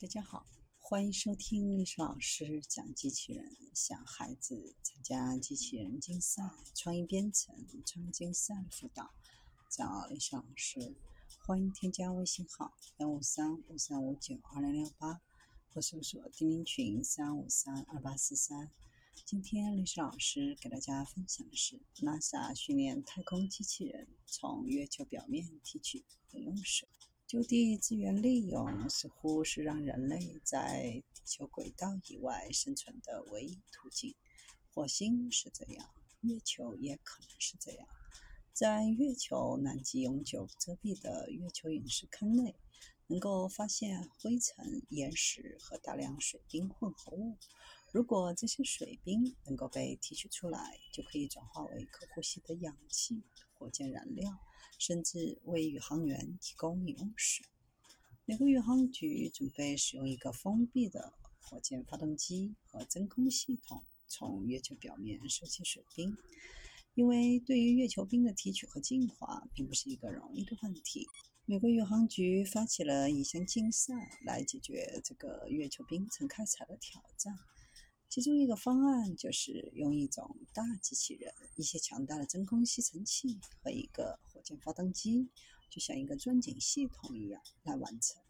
大家好，欢迎收听历史老师讲机器人，想孩子参加机器人竞赛、创意编程、创意竞赛辅导，找历史老师。欢迎添加微信号幺五三五三五九二零六八，或搜索钉钉群三五三二八四三。今天历史老师给大家分享的是，NASA 训练太空机器人从月球表面提取和用水。就地资源利用似乎是让人类在地球轨道以外生存的唯一途径。火星是这样，月球也可能是这样。在月球南极永久遮蔽的月球陨石坑内，能够发现灰尘、岩石和大量水冰混合物。如果这些水冰能够被提取出来，就可以转化为可呼吸的氧气、火箭燃料。甚至为宇航员提供饮用水。美国宇航局准备使用一个封闭的火箭发动机和真空系统从月球表面收集水冰，因为对于月球冰的提取和净化并不是一个容易的问题。美国宇航局发起了一项竞赛来解决这个月球冰层开采的挑战。其中一个方案就是用一种大机器人、一些强大的真空吸尘器和一个火箭发动机，就像一个钻井系统一样来完成。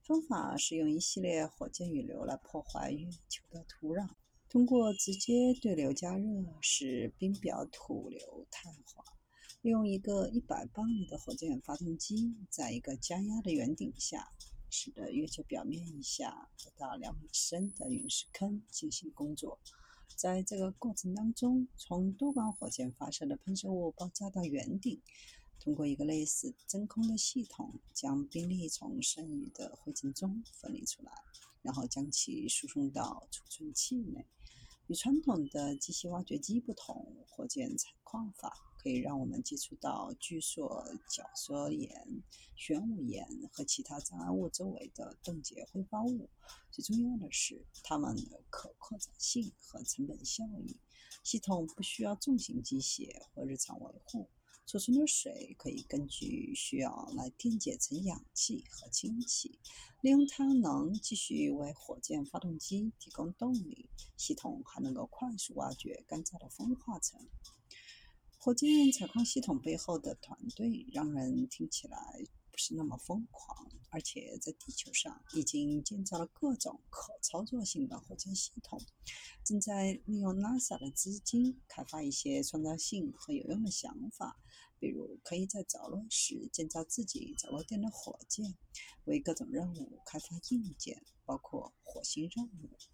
方法是用一系列火箭雨流来破坏月球的土壤，通过直接对流加热使冰表土流碳化。用一个一百磅里的火箭发动机，在一个加压的圆顶下。使得月球表面以下不到两米深的陨石坑进行工作。在这个过程当中，从多管火箭发射的喷射物爆炸到圆顶，通过一个类似真空的系统，将冰粒从剩余的灰尘中分离出来，然后将其输送到储存器内。与传统的机械挖掘机不同，火箭采矿法。可以让我们接触到聚缩、角缩岩、玄武岩和其他障碍物周围的冻结挥发物。最重要的是，它们的可扩展性和成本效益。系统不需要重型机械或日常维护。储存的水可以根据需要来电解成氧气和氢气，利用它能继续为火箭发动机提供动力。系统还能够快速挖掘干燥的风化层。火箭采矿系统背后的团队让人听起来不是那么疯狂，而且在地球上已经建造了各种可操作性的火箭系统，正在利用 NASA 的资金开发一些创造性和有用的想法，比如可以在着陆时建造自己着陆点的火箭，为各种任务开发硬件，包括火星任务、